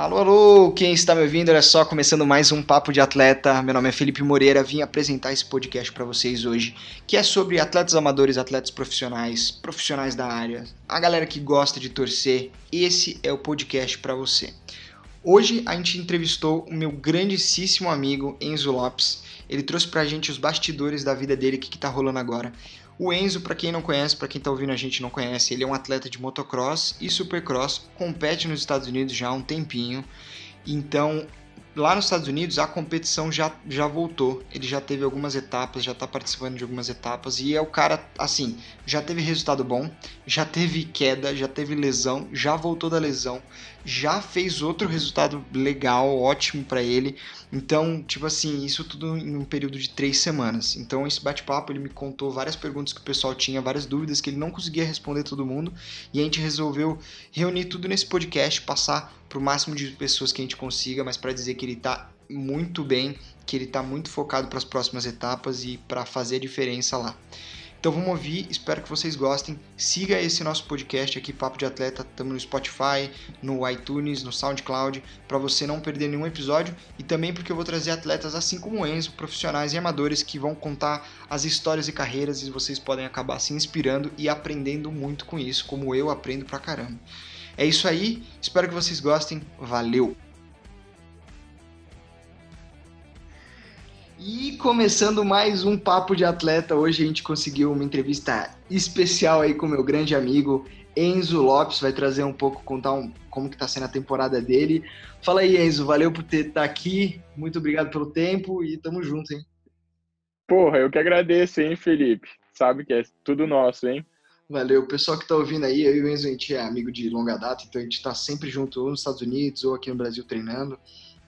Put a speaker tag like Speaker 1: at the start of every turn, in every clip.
Speaker 1: Alô, alô, quem está me ouvindo? Olha só, começando mais um Papo de Atleta. Meu nome é Felipe Moreira, vim apresentar esse podcast para vocês hoje, que é sobre atletas amadores, atletas profissionais, profissionais da área, a galera que gosta de torcer. Esse é o podcast para você. Hoje a gente entrevistou o meu grandíssimo amigo Enzo Lopes. Ele trouxe pra gente os bastidores da vida dele, o que, que tá rolando agora. O Enzo, para quem não conhece, para quem está ouvindo a gente não conhece, ele é um atleta de motocross e supercross, compete nos Estados Unidos já há um tempinho. Então, lá nos Estados Unidos a competição já, já voltou. Ele já teve algumas etapas, já está participando de algumas etapas e é o cara, assim, já teve resultado bom, já teve queda, já teve lesão, já voltou da lesão, já fez outro resultado legal, ótimo para ele. Então, tipo assim, isso tudo em um período de três semanas. Então, esse bate-papo ele me contou várias perguntas que o pessoal tinha, várias dúvidas que ele não conseguia responder todo mundo e a gente resolveu reunir tudo nesse podcast, passar para o máximo de pessoas que a gente consiga, mas para dizer que ele está muito bem, que ele está muito focado para as próximas etapas e para fazer a diferença lá. Então vamos ouvir, espero que vocês gostem. Siga esse nosso podcast aqui, Papo de Atleta, estamos no Spotify, no iTunes, no SoundCloud, para você não perder nenhum episódio e também porque eu vou trazer atletas assim como Enzo, profissionais e amadores que vão contar as histórias e carreiras e vocês podem acabar se inspirando e aprendendo muito com isso, como eu aprendo pra caramba. É isso aí, espero que vocês gostem. Valeu! E começando mais um papo de atleta, hoje a gente conseguiu uma entrevista especial aí com meu grande amigo Enzo Lopes, vai trazer um pouco, contar um, como que tá sendo a temporada dele. Fala aí, Enzo, valeu por estar tá aqui, muito obrigado pelo tempo e tamo junto, hein?
Speaker 2: Porra, eu que agradeço, hein, Felipe? Sabe que é tudo nosso, hein?
Speaker 1: Valeu. O pessoal que está ouvindo aí, eu e o Enzo, a gente é amigo de longa data, então a gente está sempre junto ou nos Estados Unidos ou aqui no Brasil treinando.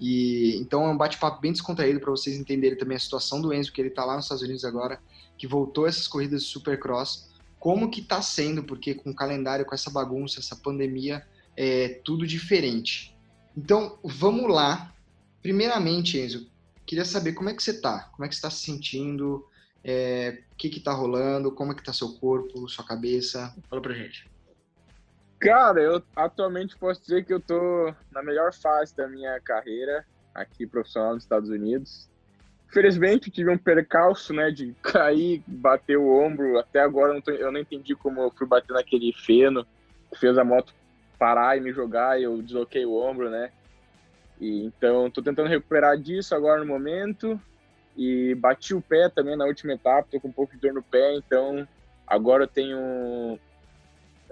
Speaker 1: E então é um bate-papo bem descontraído para vocês entenderem também a situação do Enzo, que ele está lá nos Estados Unidos agora, que voltou essas corridas de Supercross, como que está sendo, porque com o calendário, com essa bagunça, essa pandemia, é tudo diferente. Então, vamos lá. Primeiramente, Enzo, queria saber como é que você está, como é que você está se sentindo, é, o que está rolando? Como é que tá seu corpo, sua cabeça? Fala pra gente.
Speaker 2: Cara, eu atualmente posso dizer que eu tô na melhor fase da minha carreira aqui profissional nos Estados Unidos. Infelizmente tive um percalço, né, de cair, bater o ombro. Até agora não, tô, eu não entendi como eu fui bater naquele feno, fez a moto parar e me jogar e eu desloquei o ombro, né? E, então tô tentando recuperar disso agora no momento e bati o pé também na última etapa, tô com um pouco de dor no pé, então agora eu tenho um,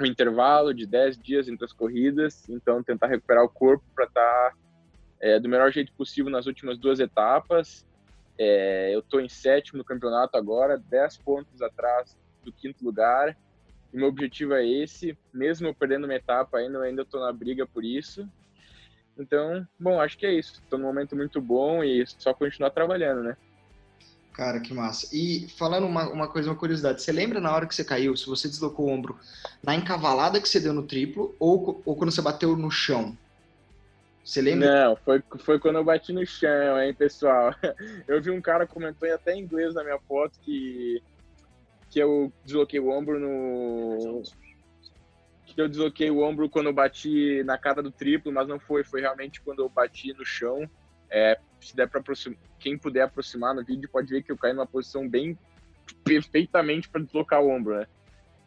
Speaker 2: intervalo de 10 dias entre as corridas, então tentar recuperar o corpo para estar tá, é, do melhor jeito possível nas últimas duas etapas. É, eu estou em sétimo no campeonato agora, 10 pontos atrás do quinto lugar, e meu objetivo é esse, mesmo eu perdendo uma etapa ainda, eu ainda estou na briga por isso. Então, bom, acho que é isso. Estou num momento muito bom e só continuar trabalhando, né?
Speaker 1: Cara, que massa. E falando uma, uma coisa, uma curiosidade, você lembra na hora que você caiu, se você deslocou o ombro, na encavalada que você deu no triplo ou, ou quando você bateu no chão? Você lembra?
Speaker 2: Não, foi, foi quando eu bati no chão, hein, pessoal. Eu vi um cara comentou até em inglês na minha foto que, que eu desloquei o ombro no. Que eu desloquei o ombro quando eu bati na cara do triplo, mas não foi, foi realmente quando eu bati no chão. É, se der para quem puder aproximar no vídeo pode ver que eu caí numa posição bem perfeitamente para deslocar o ombro, né?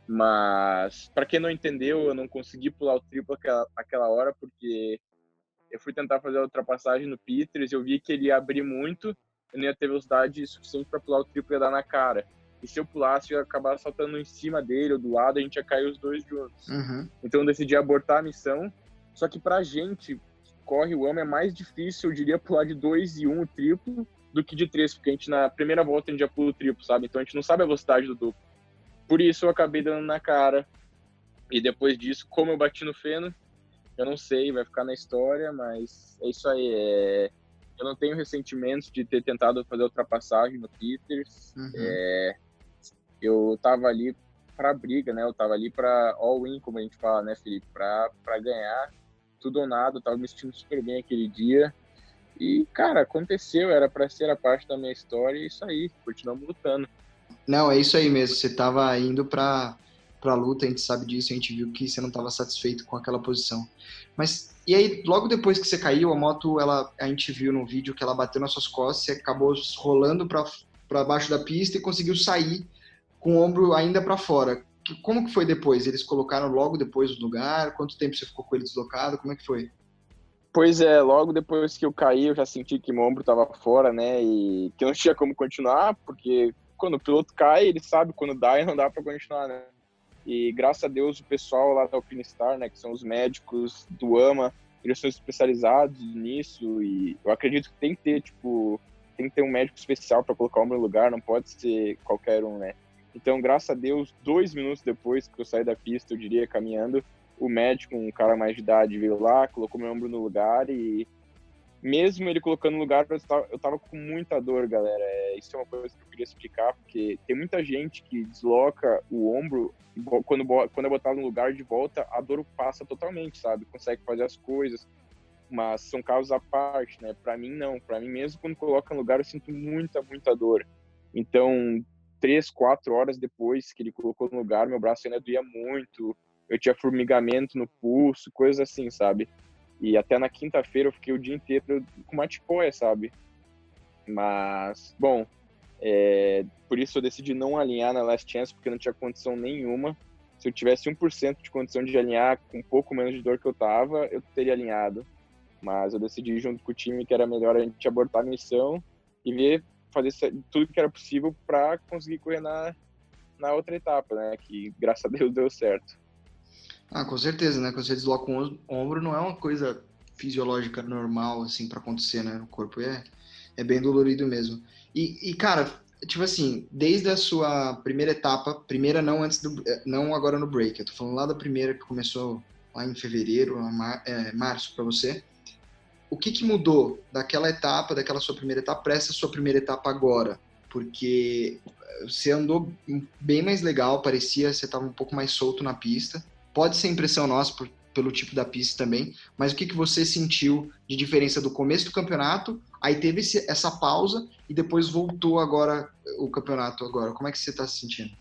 Speaker 2: Mas para quem não entendeu, eu não consegui pular o triplo aquela, aquela hora porque eu fui tentar fazer a ultrapassagem no Peters, eu vi que ele ia abrir muito, eu não ia ter velocidade suficiente para pular o triplo e ia dar na cara. E se eu pulasse, eu ia acabar saltando em cima dele ou do lado, a gente ia cair os dois juntos. Uhum. Então eu decidi abortar a missão. Só que pra gente, corre o AMA é mais difícil, eu diria, pular de 2 e 1 um, o triplo do que de 3, porque a gente na primeira volta a gente já pula o triplo, sabe? Então a gente não sabe a velocidade do duplo. Por isso eu acabei dando na cara. E depois disso, como eu bati no feno, eu não sei, vai ficar na história, mas é isso aí. É... Eu não tenho ressentimentos de ter tentado fazer ultrapassagem no Peters. Uhum. É... Eu tava ali para briga, né? Eu tava ali para all-in, como a gente fala, né, Felipe? Para ganhar tudo ou nada, tava me sentindo super bem aquele dia. E, cara, aconteceu, era para ser a parte da minha história e isso aí, continuamos lutando.
Speaker 1: Não, é isso aí mesmo, você tava indo para para a luta, a gente sabe disso, a gente viu que você não estava satisfeito com aquela posição. Mas e aí, logo depois que você caiu, a moto, ela, a gente viu no vídeo que ela bateu nas suas costas, você acabou rolando para baixo da pista e conseguiu sair com o ombro ainda para fora. Como que foi depois? Eles colocaram logo depois o lugar? Quanto tempo você ficou com ele deslocado? Como é que foi?
Speaker 2: Pois é, logo depois que eu caí, eu já senti que meu ombro estava fora, né? E que não tinha como continuar, porque quando o piloto cai, ele sabe quando dá e não dá para continuar, né? E graças a Deus o pessoal lá da Alpinestar, né, que são os médicos do AMA, eles são especializados nisso e eu acredito que tem que ter, tipo, tem que ter um médico especial para colocar o meu lugar, não pode ser qualquer um, né? Então, graças a Deus, dois minutos depois que eu saí da pista, eu diria, caminhando, o médico, um cara mais de idade, veio lá, colocou meu ombro no lugar e mesmo ele colocando no lugar, eu tava, eu tava com muita dor, galera. É, isso é uma coisa que eu queria explicar, porque tem muita gente que desloca o ombro, quando, quando é botado no lugar de volta, a dor passa totalmente, sabe? Consegue fazer as coisas, mas são casos à parte, né? Para mim, não. Para mim, mesmo quando coloca no lugar, eu sinto muita, muita dor. Então, três, quatro horas depois que ele colocou no lugar, meu braço ainda doía muito, eu tinha formigamento no pulso, coisas assim, sabe? E até na quinta-feira eu fiquei o dia inteiro com uma tipóia, sabe? Mas, bom, é, por isso eu decidi não alinhar na Last Chance, porque não tinha condição nenhuma. Se eu tivesse 1% de condição de alinhar com um pouco menos de dor que eu tava, eu teria alinhado. Mas eu decidi junto com o time que era melhor a gente abortar a missão e ver, fazer tudo que era possível para conseguir correr na, na outra etapa, né? Que graças a Deus deu certo.
Speaker 1: Ah, com certeza, né? Quando você desloca o ombro, não é uma coisa fisiológica normal, assim, para acontecer, né? No corpo é, é bem dolorido mesmo. E, e, cara, tipo assim, desde a sua primeira etapa, primeira não antes do, eh, não agora no break, eu tô falando lá da primeira que começou lá em fevereiro, mar, é, março para você. O que, que mudou daquela etapa, daquela sua primeira etapa, para essa sua primeira etapa agora? Porque eh, você andou bem mais legal, parecia você estava um pouco mais solto na pista. Pode ser impressão nossa por, pelo tipo da pista também, mas o que, que você sentiu de diferença do começo do campeonato, aí teve esse, essa pausa e depois voltou agora o campeonato agora. Como é que você está se sentindo?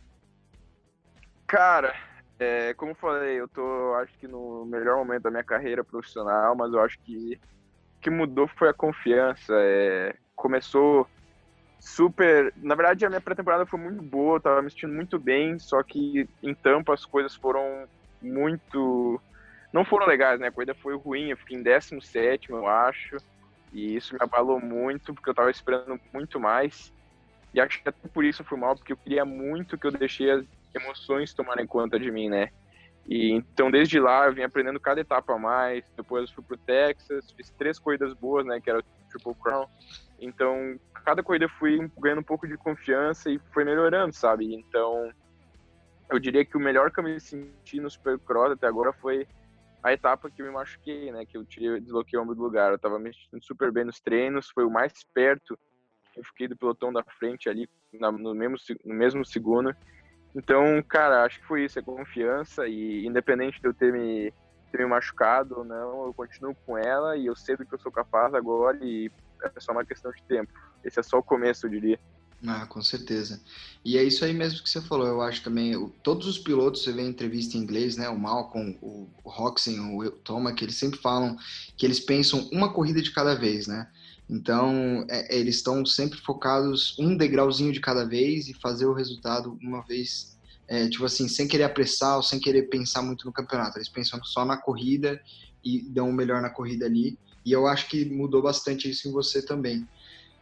Speaker 2: Cara, é, como falei, eu tô acho que no melhor momento da minha carreira profissional, mas eu acho que que mudou foi a confiança. É, começou super. Na verdade, a minha pré-temporada foi muito boa, eu tava me sentindo muito bem, só que em Tampa as coisas foram muito. Não foram legais, né? A corrida foi ruim, eu fiquei em 17, eu acho. E isso me abalou muito, porque eu tava esperando muito mais. E acho que até por isso foi mal, porque eu queria muito que eu deixei as emoções tomarem conta de mim, né? E então desde lá eu vim aprendendo cada etapa a mais. Depois eu fui pro Texas, fiz três corridas boas, né? Que era o Triple Crown. Então cada corrida eu fui ganhando um pouco de confiança e foi melhorando, sabe? Então eu diria que o melhor que eu me senti no Supercross até agora foi a etapa que eu me machuquei, né? Que eu tirei, desloquei o ombro do lugar. Eu tava me sentindo super bem nos treinos, foi o mais perto eu fiquei do pelotão da frente ali na, no, mesmo, no mesmo segundo. Então, cara, acho que foi isso, é confiança e independente de eu ter me, ter me machucado ou não, eu continuo com ela e eu sei do que eu sou capaz agora e é só uma questão de tempo. Esse é só o começo, eu diria.
Speaker 1: Ah, com certeza. E é isso aí mesmo que você falou. Eu acho também, o, todos os pilotos, você vê em entrevista em inglês, né? O Malcolm, o, Roxen, o Thomas, que eles sempre falam que eles pensam uma corrida de cada vez, né? Então, é, é, eles estão sempre focados um degrauzinho de cada vez e fazer o resultado uma vez, é, tipo assim, sem querer apressar ou sem querer pensar muito no campeonato. Eles pensam só na corrida e dão o melhor na corrida ali. E eu acho que mudou bastante isso em você também.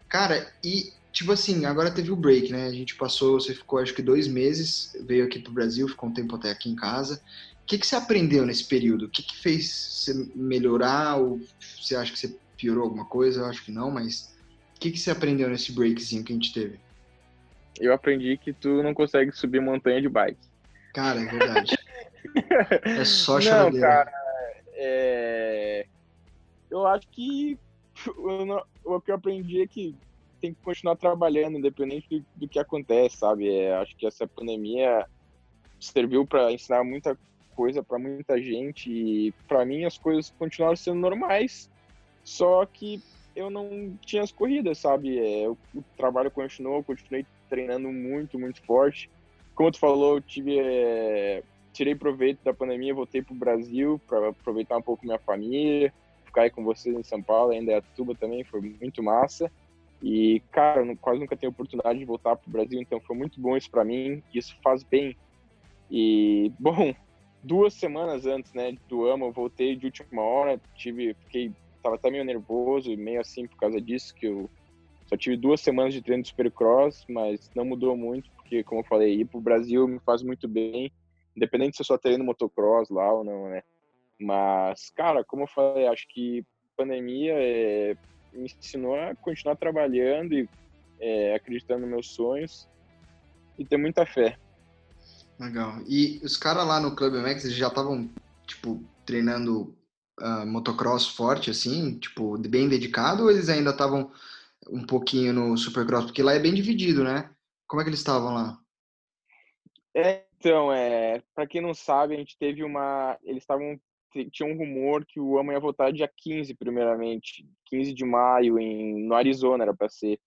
Speaker 1: Cara, e tipo assim, agora teve o break, né? A gente passou, você ficou acho que dois meses, veio aqui pro Brasil, ficou um tempo até aqui em casa. O que, que você aprendeu nesse período? O que, que fez você melhorar? Ou você acha que você piorou alguma coisa? Eu acho que não, mas o que, que você aprendeu nesse breakzinho que a gente teve?
Speaker 2: Eu aprendi que tu não consegue subir montanha de bike.
Speaker 1: Cara, é verdade. é só choradeira. Não, cara,
Speaker 2: é... eu acho que o que eu aprendi é que tem que continuar trabalhando, independente do, do que acontece, sabe? É, acho que essa pandemia serviu para ensinar muita coisa para muita gente e para mim as coisas continuaram sendo normais, só que eu não tinha as corridas, sabe? É, o, o, trabalho continuou, eu continuei treinando muito, muito forte. Como tu falou, eu tive é, tirei proveito da pandemia, voltei pro Brasil para aproveitar um pouco minha família, ficar aí com vocês em São Paulo, ainda é tuba também, foi muito massa. E, cara, quase nunca tenho oportunidade de voltar pro Brasil, então foi muito bom isso para mim, isso faz bem. E, bom, duas semanas antes, né, do AMA, eu voltei de última hora, tive, fiquei, tava até meio nervoso e meio assim por causa disso, que eu só tive duas semanas de treino de Supercross, mas não mudou muito, porque, como eu falei, ir pro Brasil me faz muito bem, independente se eu só treino motocross lá ou não, né. Mas, cara, como eu falei, acho que pandemia é, me ensinou a continuar trabalhando e é, acreditando nos meus sonhos e ter muita fé.
Speaker 1: Legal. E os caras lá no Club Max eles já estavam, tipo, treinando uh, motocross forte, assim, tipo, bem dedicado, ou eles ainda estavam um pouquinho no supercross? Porque lá é bem dividido, né? Como é que eles estavam lá?
Speaker 2: É, então, é, para quem não sabe, a gente teve uma. Eles estavam. Tinha um rumor que o AMA ia voltar dia 15, primeiramente. 15 de maio, em, no Arizona, era para ser.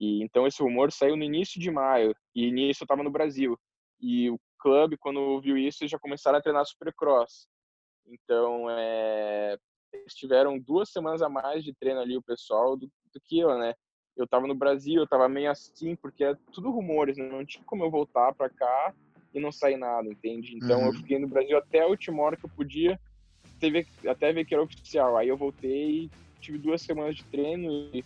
Speaker 2: E, então, esse rumor saiu no início de maio. E nisso eu estava no Brasil. E o clube, quando viu isso, já começaram a treinar supercross. Então, é, eles tiveram duas semanas a mais de treino ali, o pessoal, do, do que eu, né? Eu tava no Brasil, eu tava meio assim, porque é tudo rumores, né? Não tinha como eu voltar para cá e não sair nada, entende? Então, uhum. eu fiquei no Brasil até a última hora que eu podia, teve, até ver que era oficial. Aí eu voltei, tive duas semanas de treino e,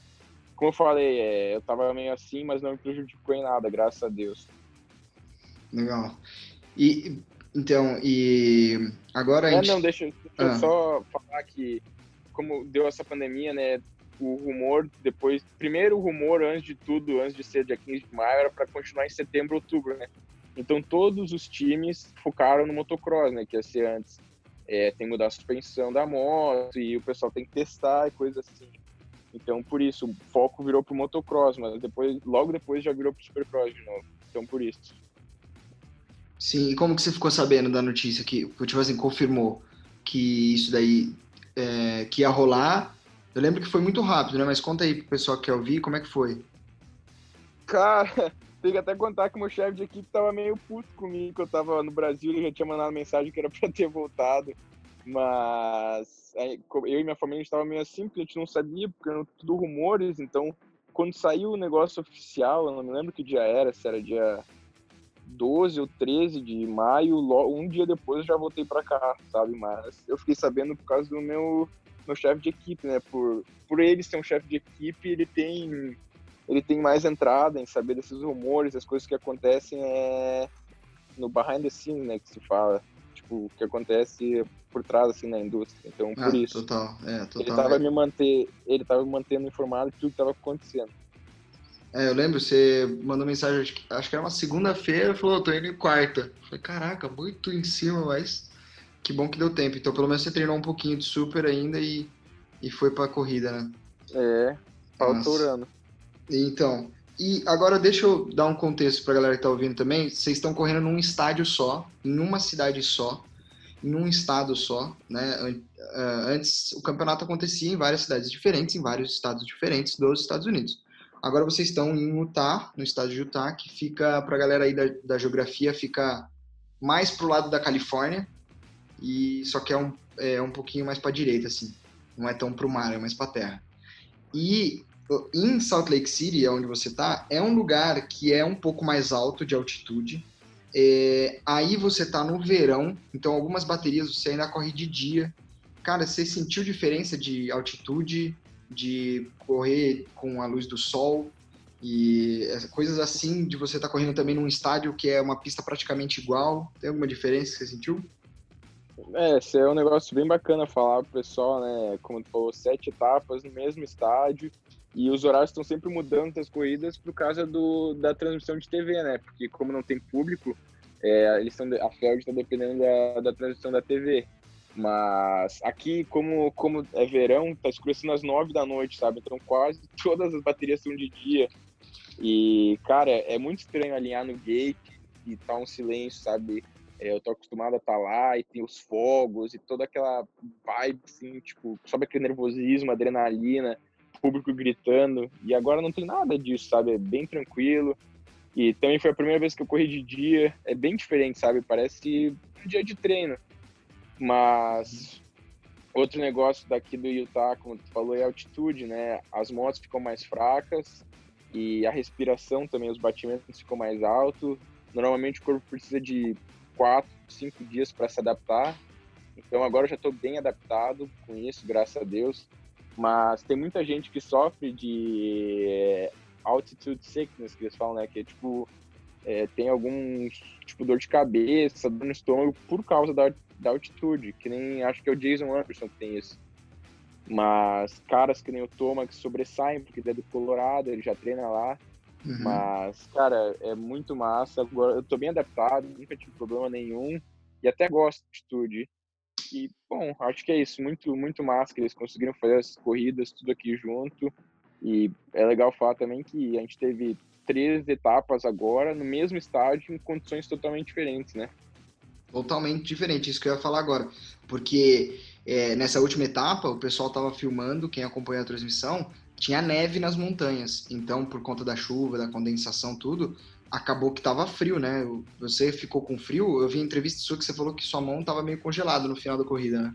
Speaker 2: como eu falei, é, eu tava meio assim, mas não me prejudicou em nada, graças a Deus.
Speaker 1: Legal. E então, e agora a
Speaker 2: gente... não, deixa, deixa ah. eu só falar que como deu essa pandemia, né, o rumor depois, primeiro o rumor antes de tudo, antes de ser dia 15 de maio, era para continuar em setembro, outubro, né? Então todos os times focaram no motocross, né, que ia ser antes. É, tem que mudar a suspensão da moto e o pessoal tem que testar e coisas assim. Então por isso o foco virou pro motocross, mas depois, logo depois já virou pro supercross de novo. Então por isso.
Speaker 1: Sim, e como que você ficou sabendo da notícia que, tipo assim, confirmou que isso daí é, que ia rolar? Eu lembro que foi muito rápido, né? Mas conta aí pro pessoal que quer ouvir, como é que foi?
Speaker 2: Cara, tem que até contar que meu chefe de equipe tava meio puto comigo, que eu tava no Brasil, ele já tinha mandado mensagem que era pra ter voltado. Mas eu e minha família estava meio assim, porque a gente não sabia, porque eram tudo rumores, então quando saiu o negócio oficial, eu não me lembro que dia era, se era dia 12 ou 13 de maio, um dia depois eu já voltei para cá, sabe? Mas eu fiquei sabendo por causa do meu meu chefe de equipe, né? Por por ele ser um chefe de equipe, ele tem ele tem mais entrada em saber desses rumores, as coisas que acontecem é no behind the scene, né, que se fala, tipo, o que acontece por trás assim na indústria. Então, por ah, isso.
Speaker 1: Total, é, total.
Speaker 2: Ele tava é. me manter, ele tava me mantendo informado de tudo que tava acontecendo.
Speaker 1: É, eu lembro, você mandou mensagem, acho que, era uma segunda-feira, falou, tô indo em quarta. Eu falei, caraca, muito em cima, mas que bom que deu tempo. Então, pelo menos você treinou um pouquinho de super ainda e, e foi pra corrida, né?
Speaker 2: É, falturando.
Speaker 1: Então, e agora deixa eu dar um contexto pra galera que tá ouvindo também. Vocês estão correndo num estádio só, em uma cidade só, em um estado só, né? Antes, o campeonato acontecia em várias cidades diferentes, em vários estados diferentes dos Estados Unidos. Agora vocês estão em Utah, no estado de Utah, que fica, para a galera aí da, da geografia, fica mais pro lado da Califórnia, e só que é um, é um pouquinho mais para direita, assim. Não é tão pro mar, é mais para terra. E em Salt Lake City, onde você está, é um lugar que é um pouco mais alto de altitude. É, aí você está no verão, então algumas baterias você ainda corre de dia. Cara, você sentiu diferença de altitude de correr com a luz do sol e coisas assim de você estar tá correndo também num estádio que é uma pista praticamente igual. Tem alguma diferença que você sentiu?
Speaker 2: É, esse é um negócio bem bacana falar pro pessoal, né? Como tu falou, sete etapas no mesmo estádio e os horários estão sempre mudando das corridas por causa do, da transmissão de TV, né? Porque como não tem público, é, eles estão a Feld está dependendo da, da transmissão da TV. Mas aqui, como, como é verão, tá escurecendo às nove da noite, sabe? Então quase todas as baterias são de dia. E, cara, é muito estranho alinhar no gate e tá um silêncio, sabe? É, eu tô acostumado a estar tá lá e tem os fogos e toda aquela vibe, assim, tipo, sobe aquele nervosismo, adrenalina, público gritando. E agora não tem nada disso, sabe? É bem tranquilo. E também foi a primeira vez que eu corri de dia. É bem diferente, sabe? Parece no dia de treino. Mas outro negócio daqui do Utah, como tu falou, é a altitude, né? As motos ficam mais fracas e a respiração também, os batimentos ficam mais altos. Normalmente o corpo precisa de quatro, cinco dias para se adaptar. Então agora eu já estou bem adaptado com isso, graças a Deus. Mas tem muita gente que sofre de é, altitude sickness, que eles falam, né? Que é tipo, é, tem algum tipo dor de cabeça, dor no estômago por causa da, da altitude, que nem acho que é o Jason Anderson que tem isso. Mas caras que nem o Thomas que sobressaem, porque ele é do Colorado, ele já treina lá. Uhum. Mas, cara, é muito massa. Agora eu tô bem adaptado, nunca tive problema nenhum. E até gosto de altitude. E, bom, acho que é isso. Muito, muito massa que eles conseguiram fazer essas corridas, tudo aqui junto. E é legal falar também que a gente teve três etapas agora no mesmo estádio em condições totalmente diferentes, né?
Speaker 1: Totalmente diferente, isso que eu ia falar agora. Porque é, nessa última etapa, o pessoal estava filmando, quem acompanhou a transmissão, tinha neve nas montanhas. Então, por conta da chuva, da condensação, tudo, acabou que estava frio, né? Você ficou com frio? Eu vi em entrevista sua que você falou que sua mão estava meio congelada no final da corrida, né?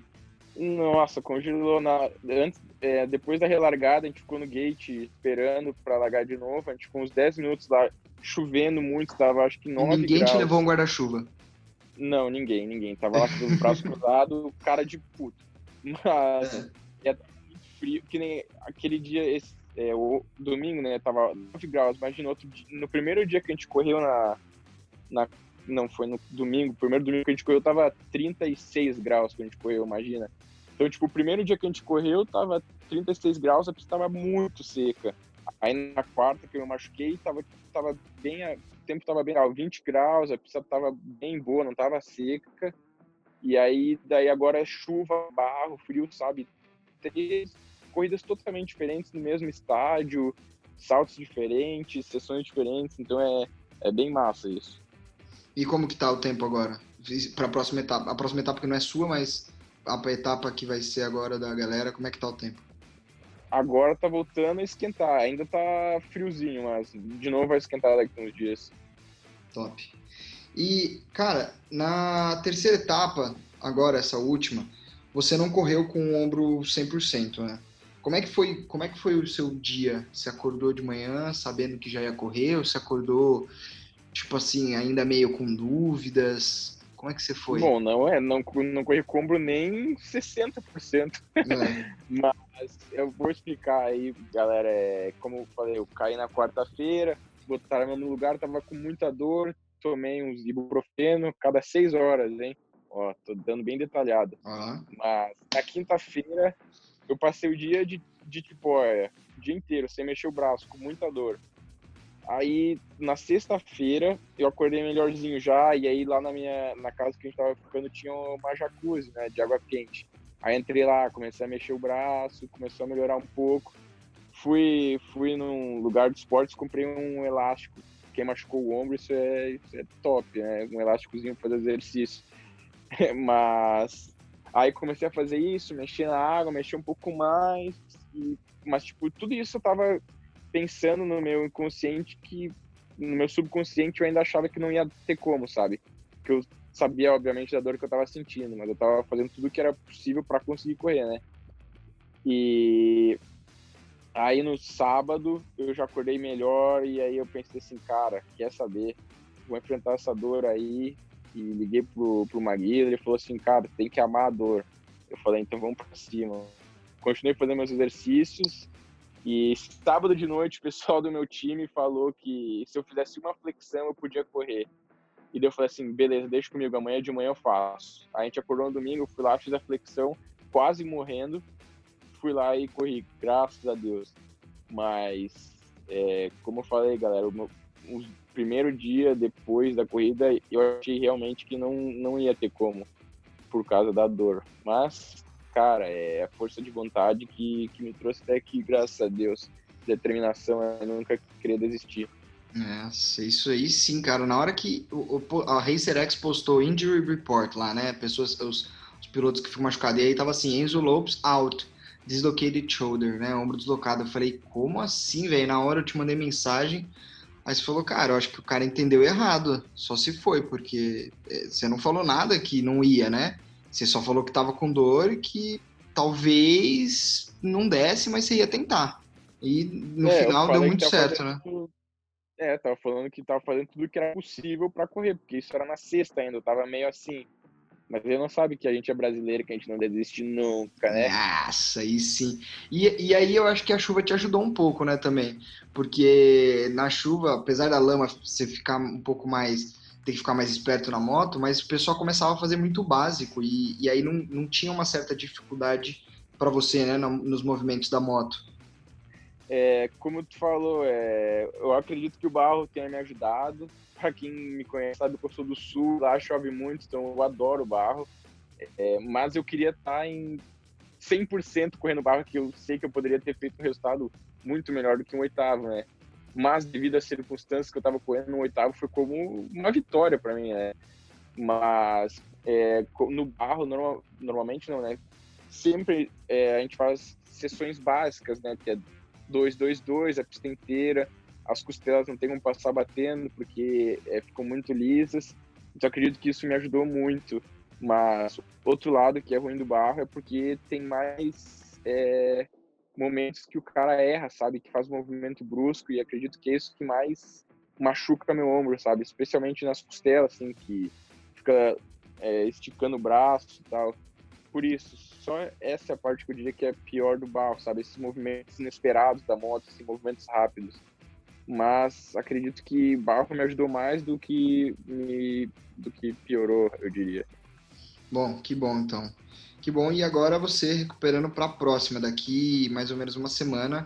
Speaker 2: Nossa, congelou na antes, é, depois da relargada, a gente ficou no gate esperando para largar de novo. A gente ficou uns 10 minutos lá chovendo muito, tava acho que 9
Speaker 1: Ninguém
Speaker 2: graus.
Speaker 1: te levou um guarda-chuva.
Speaker 2: Não, ninguém, ninguém. Tava lá com os braços cruzados, cara de puto. Mas é. é frio, que nem aquele dia, esse, é, o domingo, né? Tava 9 graus. Imagina, outro dia, no primeiro dia que a gente correu na, na. Não, foi no domingo. primeiro domingo que a gente correu tava 36 graus que a gente correu, imagina. Então, tipo, o primeiro dia que a gente correu tava 36 graus, a pista tava muito seca. Aí na quarta que eu machuquei, tava, tava bem, o tempo tava bem, 20 graus, a pista tava bem boa, não tava seca. E aí, daí agora é chuva, barro, frio, sabe? Três corridas totalmente diferentes no mesmo estádio, saltos diferentes, sessões diferentes, então é, é bem massa isso.
Speaker 1: E como que tá o tempo agora? Para a próxima etapa, a próxima etapa que não é sua, mas a etapa que vai ser agora da galera, como é que tá o tempo?
Speaker 2: Agora tá voltando a esquentar, ainda tá friozinho, mas de novo vai esquentar daqui uns dias.
Speaker 1: Top. E, cara, na terceira etapa, agora essa última, você não correu com o ombro 100%, né? Como é que foi, como é que foi o seu dia? Você acordou de manhã sabendo que já ia correr ou você acordou tipo assim, ainda meio com dúvidas? Como é que você foi?
Speaker 2: Bom, não é, não, não corri combro nem 60%. É. Mas eu vou explicar aí, galera. É, como eu falei, eu caí na quarta-feira, botaram no lugar, tava com muita dor, tomei uns ibuprofeno cada seis horas, hein? Ó, tô dando bem detalhado. Uhum. Mas na quinta-feira eu passei o dia de, de tipo, olha, o dia inteiro, sem mexer o braço, com muita dor. Aí, na sexta-feira, eu acordei melhorzinho já, e aí lá na minha na casa que a gente tava ficando tinha uma jacuzzi, né, de água quente. Aí entrei lá, comecei a mexer o braço, começou a melhorar um pouco. Fui, fui num lugar de esportes, comprei um elástico. Quem machucou o ombro, isso é, isso é top, né? Um elásticozinho para fazer exercício. mas aí comecei a fazer isso, mexer na água, mexer um pouco mais. E, mas, tipo, tudo isso eu tava pensando no meu inconsciente que no meu subconsciente eu ainda achava que não ia ter como, sabe? Que eu sabia obviamente da dor que eu tava sentindo, mas eu tava fazendo tudo que era possível para conseguir correr, né? E aí no sábado eu já acordei melhor e aí eu pensei assim, cara, quer saber? Vou enfrentar essa dor aí e liguei pro, pro Maguila, ele falou assim, cara, tem que amar a dor. Eu falei, então vamos para cima. Continuei fazendo meus exercícios e sábado de noite, o pessoal do meu time falou que se eu fizesse uma flexão, eu podia correr. E daí eu falei assim, beleza, deixa comigo, amanhã de manhã eu faço. A gente acordou no domingo, fui lá, fiz a flexão, quase morrendo. Fui lá e corri, graças a Deus. Mas, é, como eu falei, galera, o, meu, o primeiro dia depois da corrida, eu achei realmente que não, não ia ter como, por causa da dor. Mas cara, é a força de vontade que, que me trouxe até aqui, graças a Deus. Determinação, eu nunca queria desistir.
Speaker 1: É, isso aí sim, cara. Na hora que o, o, a RacerX postou injury report lá, né? Pessoas, os, os pilotos que ficam machucados, e aí tava assim, Enzo Lopes out, dislocated shoulder, né? Ombro deslocado. Eu falei, como assim, velho? Na hora eu te mandei mensagem, Aí você falou, cara, eu acho que o cara entendeu errado, só se foi, porque é, você não falou nada que não ia, né? Você só falou que tava com dor e que talvez não desse, mas você ia tentar. E no é, final deu muito certo, né? Tudo...
Speaker 2: É, tava falando que tava fazendo tudo que era possível para correr, porque isso era na sexta ainda, eu tava meio assim, mas ele não sabe que a gente é brasileiro, que a gente não desiste nunca, né?
Speaker 1: Nossa, aí sim. E, e aí eu acho que a chuva te ajudou um pouco, né, também. Porque na chuva, apesar da lama você ficar um pouco mais. Ter que ficar mais esperto na moto, mas o pessoal começava a fazer muito básico. E, e aí não, não tinha uma certa dificuldade para você, né, nos movimentos da moto.
Speaker 2: É, como tu falou, é, eu acredito que o barro tenha me ajudado para quem me conhece sabe que eu sou do sul, lá chove muito, então eu adoro barro. É, mas eu queria estar tá em 100% correndo barro, que eu sei que eu poderia ter feito um resultado muito melhor do que um oitavo, né? Mas devido às circunstâncias que eu estava correndo no oitavo, foi como uma vitória para mim, né? Mas é, no barro, normal, normalmente não, né? Sempre é, a gente faz sessões básicas, né? Que é 2-2-2, a pista inteira, as costelas não tem como passar batendo porque é, ficam muito lisas. Então acredito que isso me ajudou muito. Mas outro lado que é ruim do barro é porque tem mais é, momentos que o cara erra, sabe? Que faz um movimento brusco e acredito que é isso que mais machuca meu ombro, sabe? Especialmente nas costelas, assim, que fica é, esticando o braço e tal. Por isso, só essa é a parte que eu diria que é pior do barro, sabe? Esses movimentos inesperados da moto, esses movimentos rápidos mas acredito que Barro me ajudou mais do que me do que piorou, eu diria.
Speaker 1: Bom, que bom então. Que bom e agora você recuperando para a próxima daqui mais ou menos uma semana.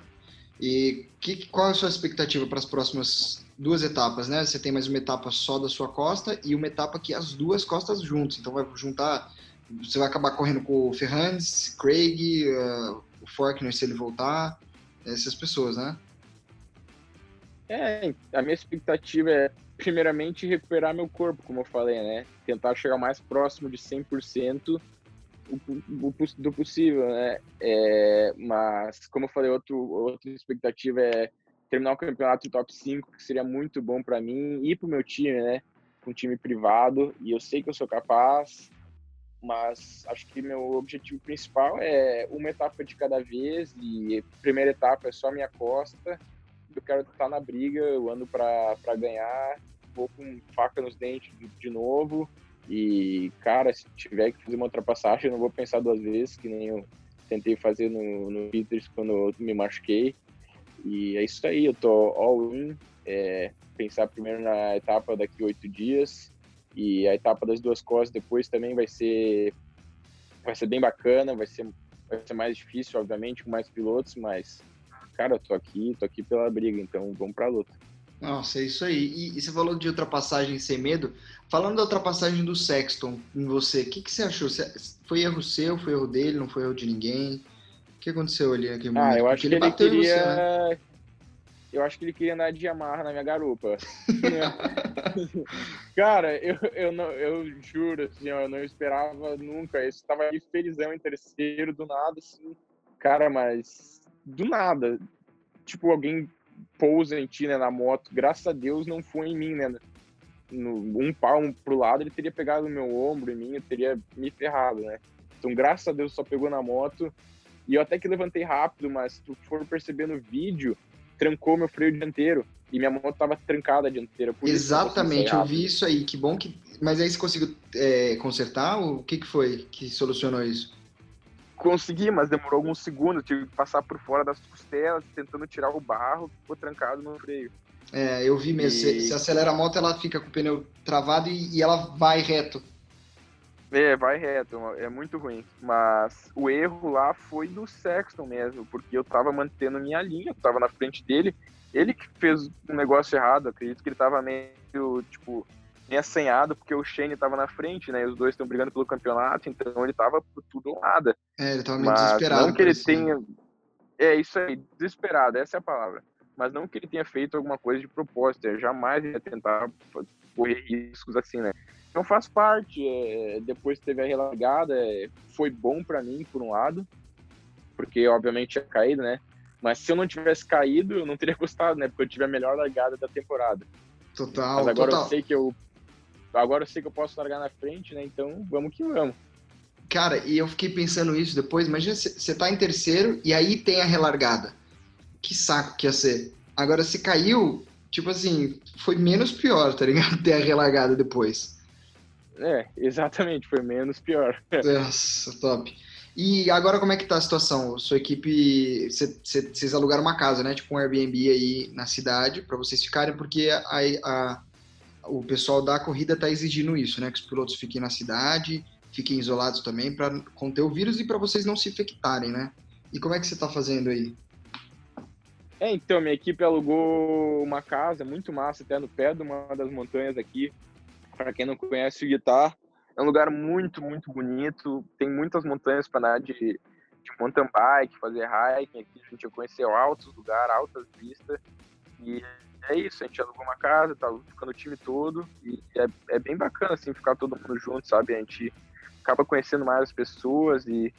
Speaker 1: E que, qual é a sua expectativa para as próximas duas etapas, né? Você tem mais uma etapa só da sua costa e uma etapa que as duas costas juntos. Então vai juntar, você vai acabar correndo com o Ferrandes, Craig, uh, o Faulkner se ele voltar, essas pessoas, né?
Speaker 2: É, a minha expectativa é, primeiramente, recuperar meu corpo, como eu falei, né? Tentar chegar mais próximo de 100% do possível, né? É, mas, como eu falei, outro, outra expectativa é terminar o campeonato top 5, que seria muito bom para mim e para o meu time, né? Um time privado, e eu sei que eu sou capaz, mas acho que meu objetivo principal é uma etapa de cada vez, e a primeira etapa é só minha costa, eu quero estar na briga, eu ando para ganhar, vou com faca nos dentes de, de, novo. E, cara, se tiver que fazer uma ultrapassagem, eu não vou pensar duas vezes, que nem eu tentei fazer no, no Peters quando eu me machuquei. E é isso aí, eu tô all in. É, pensar primeiro na etapa daqui oito dias e a etapa das duas costas depois também vai ser vai ser bem bacana, vai ser vai ser mais difícil, obviamente, com mais pilotos, mas cara, eu tô aqui, tô aqui pela briga, então vamos pra luta.
Speaker 1: Nossa, é isso aí. E, e, você falou de ultrapassagem sem medo. Falando da ultrapassagem do Sexton em você, o que, que você achou? Foi erro seu, foi erro dele, não foi erro de ninguém? O que aconteceu ali naquele
Speaker 2: ah, momento? Ah, eu acho Porque que ele, queria... Você, né? Eu acho que ele queria andar de Yamaha na minha garupa. Cara, eu, eu, não, eu juro, assim, eu não esperava nunca. Eu estava ali felizão em terceiro, do nada, assim. Cara, mas do nada. Tipo, alguém pousa em ti, né, na moto. Graças a Deus não foi em mim, né? No, um palmo pro lado, ele teria pegado no meu ombro em mim, eu teria me ferrado, né? Então, graças a Deus, só pegou na moto. E eu até que levantei rápido, mas se tu for perceber no vídeo, trancou meu freio dianteiro. E minha moto tava trancada a dianteira.
Speaker 1: Exatamente, eu vi isso aí. Que bom que. Mas aí você conseguiu é, consertar? O que, que foi que solucionou isso?
Speaker 2: Consegui, mas demorou alguns segundos. Tive que passar por fora das costelas, tentando tirar o barro, ficou trancado no freio.
Speaker 1: É, eu vi mesmo. E... Se, acelera a moto, ela fica com o pneu travado e, e, ela vai reto.
Speaker 2: É, vai reto. É muito ruim. Mas o erro lá foi do Sexton mesmo, porque eu tava mantendo minha linha, eu tava na frente dele. Ele que fez um negócio errado. Acredito que ele tava meio, tipo, meio assanhado, porque o Shane tava na frente, né? E os dois estão brigando pelo campeonato, então ele tava por tudo ou nada.
Speaker 1: É, ele tava meio Mas desesperado.
Speaker 2: Não que ele tenha. É, isso aí, desesperado, essa é a palavra. Mas não que ele tenha feito alguma coisa de propósito, eu jamais ia tentar correr riscos assim, né? Então faz parte. É, depois teve a relargada, é, foi bom para mim, por um lado, porque obviamente tinha caído, né? Mas se eu não tivesse caído, eu não teria gostado, né? Porque eu tive a melhor largada da temporada.
Speaker 1: Total.
Speaker 2: Mas agora
Speaker 1: total.
Speaker 2: eu sei que eu. Agora eu sei que eu posso largar na frente, né? Então vamos que vamos.
Speaker 1: Cara, e eu fiquei pensando isso depois. Imagina você tá em terceiro e aí tem a relargada. Que saco que ia ser. Agora, se caiu, tipo assim, foi menos pior, tá ligado? Ter a relargada depois.
Speaker 2: É, exatamente, foi menos pior.
Speaker 1: Nossa, top. E agora como é que tá a situação? Sua equipe, vocês alugaram uma casa, né? Tipo um Airbnb aí na cidade para vocês ficarem, porque a, a, o pessoal da corrida tá exigindo isso, né? Que os pilotos fiquem na cidade, fiquem isolados também para conter o vírus e para vocês não se infectarem, né? E como é que você tá fazendo aí?
Speaker 2: É, então, minha equipe alugou uma casa muito massa, até no pé de uma das montanhas aqui. Para quem não conhece o Guitar, é um lugar muito, muito bonito. Tem muitas montanhas para andar de, de mountain bike, fazer hiking. Aqui a gente conheceu altos lugares, altas vistas. E é isso, a gente alugou uma casa, tá ficando o time todo. E é, é bem bacana, assim, ficar todo mundo junto, sabe? A gente acaba conhecendo mais as pessoas e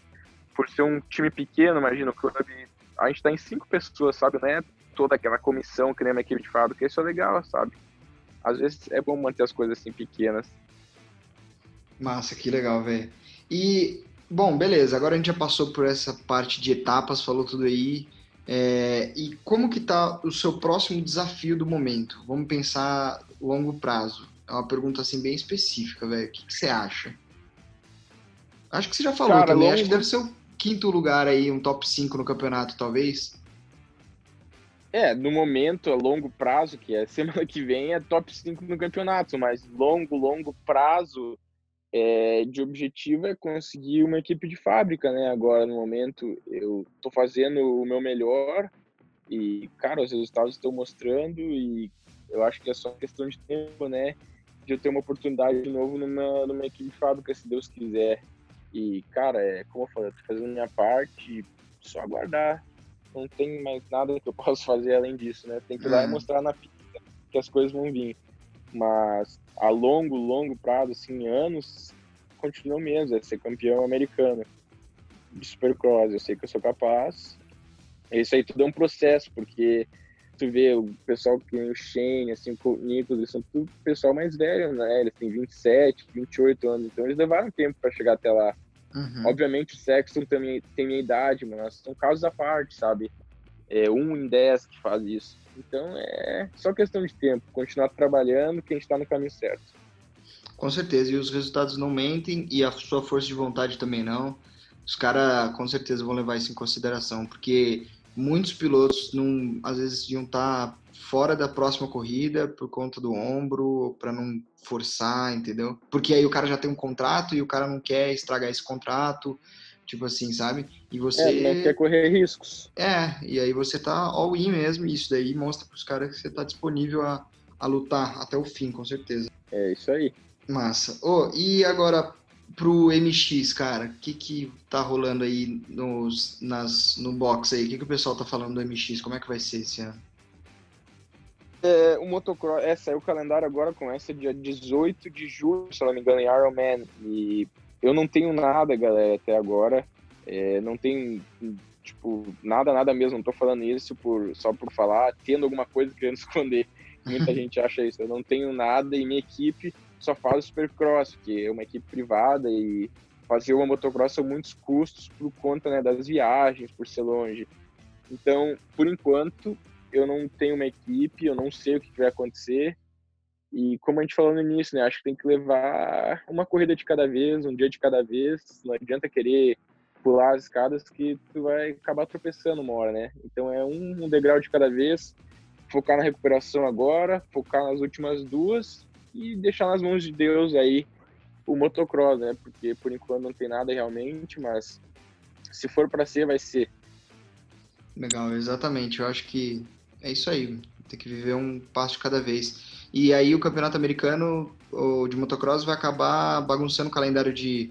Speaker 2: por ser um time pequeno, imagina, o clube, a gente tá em cinco pessoas, sabe? Não é toda aquela comissão que nem uma equipe de fábrica. Isso é legal, sabe? Às vezes é bom manter as coisas assim pequenas.
Speaker 1: Massa, que legal, velho. E, bom, beleza, agora a gente já passou por essa parte de etapas, falou tudo aí. É, e como que tá o seu próximo desafio do momento? Vamos pensar longo prazo. É uma pergunta assim bem específica, velho. O que, que, você acha? Acho que você já falou Cara, também. Longo... Acho que deve ser o quinto lugar aí, um top 5 no campeonato, talvez.
Speaker 2: É, no momento, a longo prazo, que é semana que vem, é top 5 no campeonato, mas longo, longo prazo, é, de objetivo é conseguir uma equipe de fábrica, né? Agora, no momento, eu tô fazendo o meu melhor e, cara, os resultados estão mostrando e eu acho que é só questão de tempo, né? De eu ter uma oportunidade de novo numa, numa equipe de fábrica, se Deus quiser. E, cara, é como eu falei, eu tô fazendo minha parte, só aguardar. Não tem mais nada que eu possa fazer além disso, né? Tem que ir lá e uhum. mostrar na pista que as coisas vão vir. Mas a longo, longo prazo, assim, anos, continuo mesmo, é ser campeão americano de Supercross. Eu sei que eu sou capaz. Isso aí tudo é um processo, porque tu vê o pessoal que tem o Shane, assim, o Nicholas, eles são tudo pessoal mais velho, né? Eles têm 27, 28 anos, então eles levaram tempo para chegar até lá. Uhum. Obviamente o Sexton também tem minha idade, mas são casos à parte, sabe? É um em dez que faz isso. Então é só questão de tempo, continuar trabalhando que a gente está no caminho certo.
Speaker 1: Com certeza, e os resultados não mentem e a sua força de vontade também não. Os caras com certeza vão levar isso em consideração, porque muitos pilotos não, às vezes iam estar tá fora da próxima corrida por conta do ombro, para não forçar, entendeu? Porque aí o cara já tem um contrato e o cara não quer estragar esse contrato. Tipo assim, sabe? E você.
Speaker 2: É, não quer correr riscos.
Speaker 1: É, e aí você tá all-in mesmo, e isso daí mostra pros caras que você tá disponível a, a lutar até o fim, com certeza.
Speaker 2: É isso aí.
Speaker 1: Massa. Oh, e agora pro MX, cara, o que que tá rolando aí nos, nas, no box aí? O que, que o pessoal tá falando do MX? Como é que vai ser esse ano?
Speaker 2: É, o motocross, é, saiu o calendário agora, começa dia 18 de julho, se não me engano, em Ironman. E eu não tenho nada, galera, até agora. É, não tem, tipo, nada, nada mesmo. Não tô falando isso por, só por falar, tendo alguma coisa querendo esconder. Muita gente acha isso. Eu não tenho nada e minha equipe só faz o Supercross, que é uma equipe privada e fazer uma motocross são muitos custos por conta né, das viagens, por ser longe. Então, por enquanto, eu não tenho uma equipe, eu não sei o que vai acontecer. E como a gente falou no início, né, acho que tem que levar uma corrida de cada vez, um dia de cada vez. Não adianta querer pular as escadas que tu vai acabar tropeçando uma hora, né? Então é um, degrau de cada vez. Focar na recuperação agora, focar nas últimas duas e deixar nas mãos de Deus aí o motocross, né? Porque por enquanto não tem nada realmente, mas se for para ser, vai ser.
Speaker 1: Legal, exatamente. Eu acho que é isso aí. Tem que viver um passo de cada vez. E aí o campeonato americano o de motocross vai acabar bagunçando o calendário de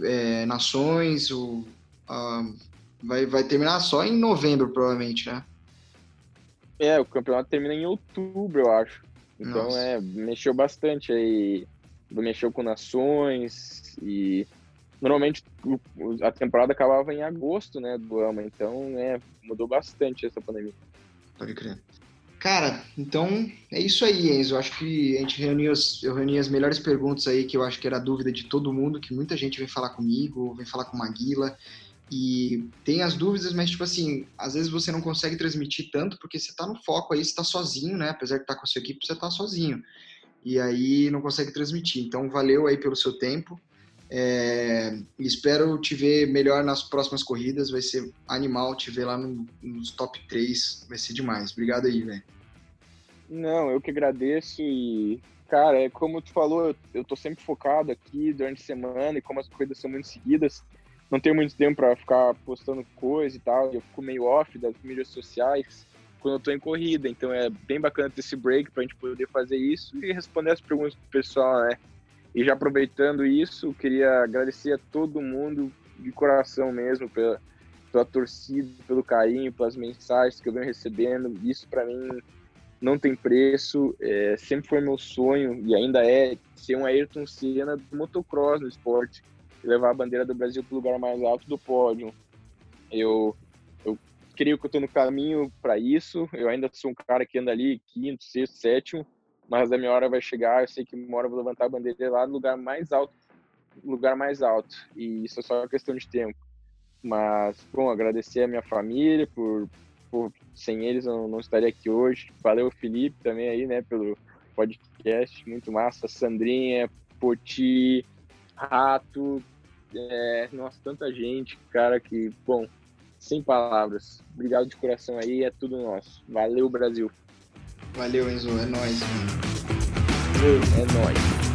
Speaker 1: é, nações, o, vai, vai terminar só em novembro, provavelmente, né?
Speaker 2: É, o campeonato termina em outubro, eu acho. Então, Nossa. é, mexeu bastante aí. Mexeu com nações e normalmente a temporada acabava em agosto, né, do AMA, então é, mudou bastante essa pandemia.
Speaker 1: Pode crer. Cara, então é isso aí, Enzo. Eu acho que a gente reuniu as, eu reuni as melhores perguntas aí que eu acho que era a dúvida de todo mundo, que muita gente vem falar comigo, vem falar com Maguila, e tem as dúvidas, mas tipo assim, às vezes você não consegue transmitir tanto porque você tá no foco aí, você tá sozinho, né? Apesar de estar tá com a sua equipe, você tá sozinho. E aí não consegue transmitir. Então valeu aí pelo seu tempo. É, espero te ver melhor nas próximas corridas. Vai ser animal te ver lá no, nos top 3. Vai ser demais. Obrigado aí, velho.
Speaker 2: Não, eu que agradeço e, cara, é como tu falou, eu tô sempre focado aqui durante a semana e como as corridas são muito seguidas, não tenho muito tempo para ficar postando coisa e tal. Eu fico meio off das mídias sociais quando eu tô em corrida, então é bem bacana ter esse break pra gente poder fazer isso e responder as perguntas do pessoal, né? E já aproveitando isso, queria agradecer a todo mundo de coração mesmo pela, pela torcida, pelo carinho, pelas mensagens que eu venho recebendo. Isso para mim não tem preço. É, sempre foi meu sonho e ainda é ser um Ayrton Senna do motocross no esporte e levar a bandeira do Brasil para o lugar mais alto do pódio. Eu, eu creio que eu estou no caminho para isso. Eu ainda sou um cara que anda ali quinto, sexto, sétimo mas a minha hora vai chegar, eu sei que uma hora eu vou levantar a bandeira lá no lugar mais alto, lugar mais alto, e isso é só uma questão de tempo. Mas, bom, agradecer a minha família por, por sem eles eu não estaria aqui hoje. Valeu, Felipe, também aí, né, pelo podcast, muito massa. Sandrinha, Poti, Rato, é, nossa, tanta gente, cara, que, bom, sem palavras. Obrigado de coração aí, é tudo nosso. Valeu, Brasil.
Speaker 1: Valeu, Enzo. É nóis,
Speaker 2: mano. É nóis.